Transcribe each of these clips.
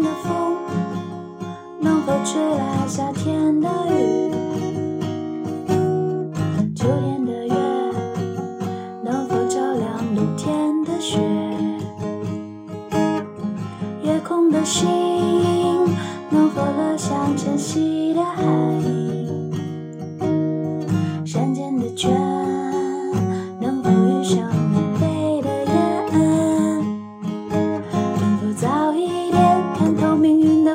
的风能否吹来夏天的雨？秋天的月能否照亮冬天的雪？夜空的星能否落向晨曦的海？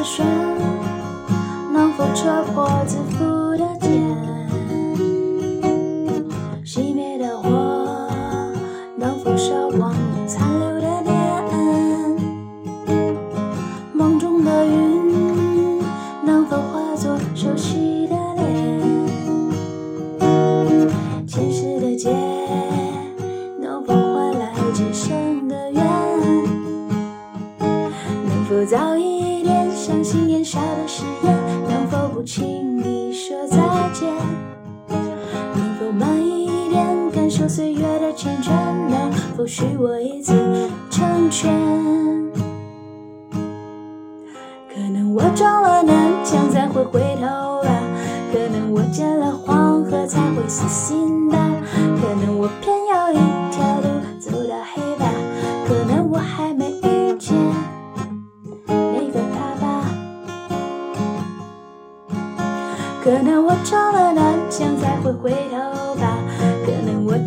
的弦，能否戳破自负的茧？熄灭的火，能否烧光残留的念？梦中的云，能否化作熟悉的脸？前世的劫，能否换来今生受岁月的缱绻？能否许我一次成全？可能我撞了南墙才会回头吧，可能我见了黄河才会死心吧，可能我偏要一条路走到黑吧，可能我还没遇见。那个他吧。可能我撞了南墙才会回头吧，